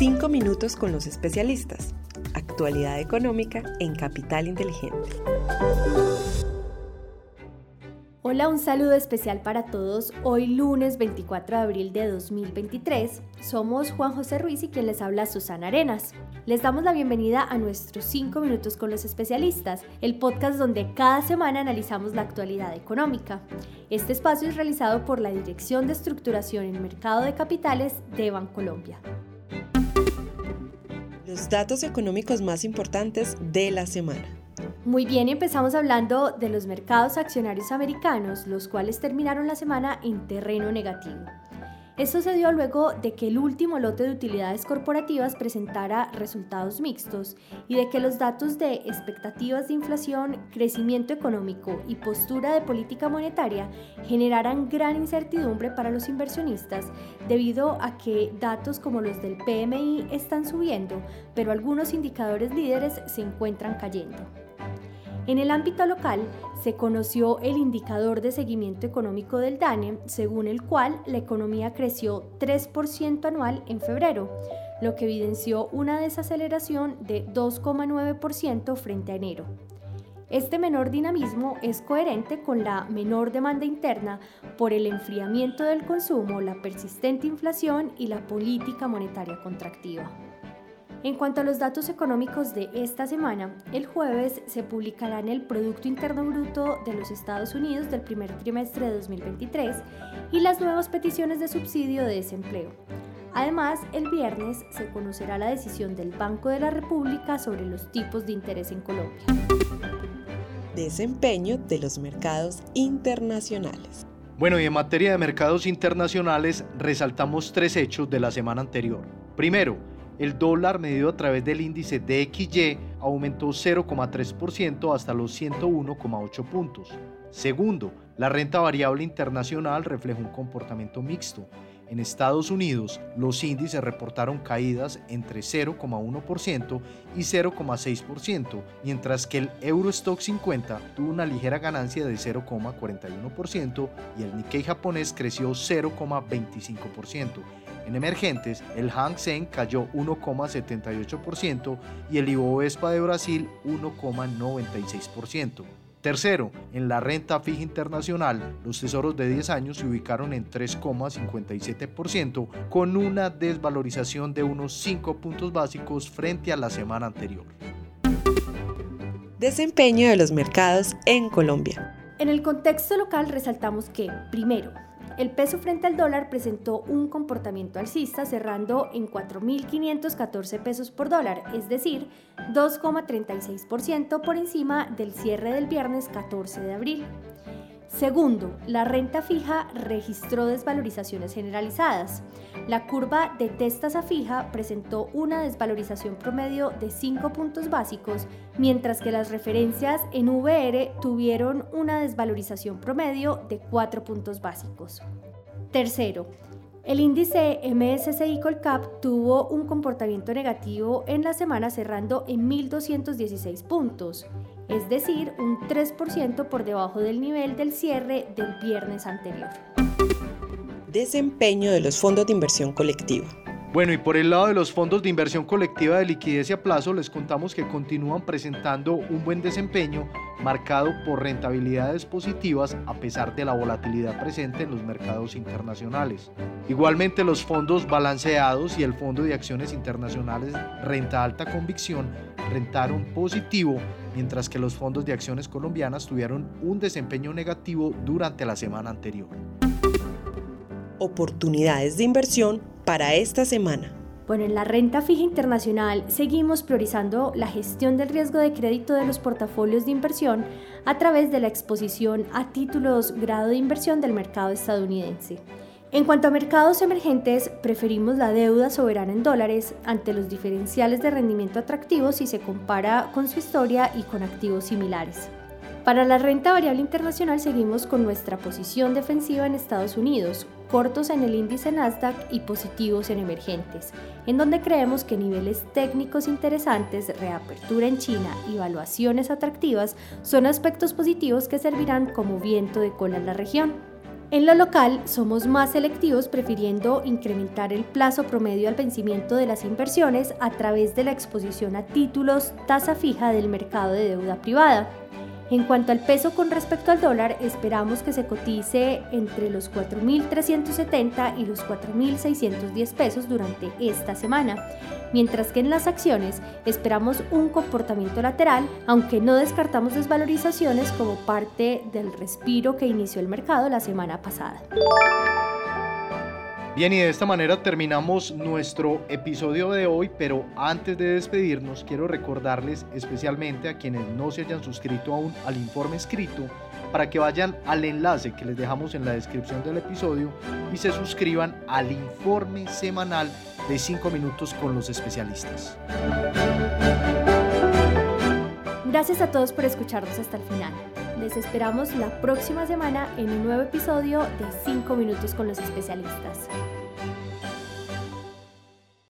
Cinco minutos con los especialistas. Actualidad económica en Capital Inteligente. Hola, un saludo especial para todos. Hoy lunes 24 de abril de 2023 somos Juan José Ruiz y quien les habla Susana Arenas. Les damos la bienvenida a nuestros 5 minutos con los especialistas, el podcast donde cada semana analizamos la actualidad económica. Este espacio es realizado por la Dirección de Estructuración en Mercado de Capitales de Bancolombia. Los datos económicos más importantes de la semana. Muy bien, empezamos hablando de los mercados accionarios americanos, los cuales terminaron la semana en terreno negativo. Esto se dio luego de que el último lote de utilidades corporativas presentara resultados mixtos y de que los datos de expectativas de inflación, crecimiento económico y postura de política monetaria generaran gran incertidumbre para los inversionistas debido a que datos como los del PMI están subiendo, pero algunos indicadores líderes se encuentran cayendo. En el ámbito local, se conoció el indicador de seguimiento económico del DANE, según el cual la economía creció 3% anual en febrero, lo que evidenció una desaceleración de 2,9% frente a enero. Este menor dinamismo es coherente con la menor demanda interna por el enfriamiento del consumo, la persistente inflación y la política monetaria contractiva. En cuanto a los datos económicos de esta semana, el jueves se publicarán el Producto Interno Bruto de los Estados Unidos del primer trimestre de 2023 y las nuevas peticiones de subsidio de desempleo. Además, el viernes se conocerá la decisión del Banco de la República sobre los tipos de interés en Colombia. Desempeño de los mercados internacionales. Bueno, y en materia de mercados internacionales resaltamos tres hechos de la semana anterior. Primero, el dólar medido a través del índice DXY aumentó 0,3% hasta los 101,8 puntos. Segundo, la renta variable internacional reflejó un comportamiento mixto. En Estados Unidos, los índices reportaron caídas entre 0,1% y 0,6%, mientras que el Eurostock 50 tuvo una ligera ganancia de 0,41% y el Nikkei japonés creció 0,25%. En emergentes, el Hang Seng cayó 1,78% y el Ibovespa de Brasil 1,96%. Tercero, en la renta fija internacional, los tesoros de 10 años se ubicaron en 3,57% con una desvalorización de unos 5 puntos básicos frente a la semana anterior. Desempeño de los mercados en Colombia. En el contexto local resaltamos que, primero, el peso frente al dólar presentó un comportamiento alcista cerrando en 4.514 pesos por dólar, es decir, 2,36% por encima del cierre del viernes 14 de abril. Segundo, la renta fija registró desvalorizaciones generalizadas. La curva de testas a fija presentó una desvalorización promedio de 5 puntos básicos, mientras que las referencias en VR tuvieron una desvalorización promedio de 4 puntos básicos. Tercero, el índice MSCI Colcap tuvo un comportamiento negativo en la semana cerrando en 1.216 puntos, es decir, un 3% por debajo del nivel del cierre del viernes anterior. Desempeño de los fondos de inversión colectiva. Bueno, y por el lado de los fondos de inversión colectiva de liquidez y a plazo, les contamos que continúan presentando un buen desempeño marcado por rentabilidades positivas a pesar de la volatilidad presente en los mercados internacionales. Igualmente, los fondos balanceados y el Fondo de Acciones Internacionales Renta Alta Convicción rentaron positivo, mientras que los fondos de acciones colombianas tuvieron un desempeño negativo durante la semana anterior. Oportunidades de inversión para esta semana. Bueno, en la renta fija internacional seguimos priorizando la gestión del riesgo de crédito de los portafolios de inversión a través de la exposición a títulos grado de inversión del mercado estadounidense. En cuanto a mercados emergentes, preferimos la deuda soberana en dólares ante los diferenciales de rendimiento atractivos si se compara con su historia y con activos similares. Para la renta variable internacional seguimos con nuestra posición defensiva en Estados Unidos, cortos en el índice Nasdaq y positivos en emergentes, en donde creemos que niveles técnicos interesantes, reapertura en China y valuaciones atractivas son aspectos positivos que servirán como viento de cola en la región. En lo local, somos más selectivos prefiriendo incrementar el plazo promedio al vencimiento de las inversiones a través de la exposición a títulos tasa fija del mercado de deuda privada. En cuanto al peso con respecto al dólar, esperamos que se cotice entre los 4.370 y los 4.610 pesos durante esta semana, mientras que en las acciones esperamos un comportamiento lateral, aunque no descartamos desvalorizaciones como parte del respiro que inició el mercado la semana pasada. Bien, y de esta manera terminamos nuestro episodio de hoy, pero antes de despedirnos quiero recordarles especialmente a quienes no se hayan suscrito aún al informe escrito para que vayan al enlace que les dejamos en la descripción del episodio y se suscriban al informe semanal de 5 minutos con los especialistas. Gracias a todos por escucharnos hasta el final. Les esperamos la próxima semana en un nuevo episodio de 5 minutos con los especialistas.